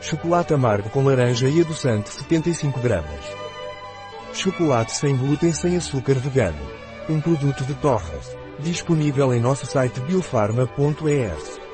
Chocolate amargo com laranja e adoçante 75 gramas. Chocolate sem glúten sem açúcar vegano. Um produto de Torres. Disponível em nosso site biofarma.es.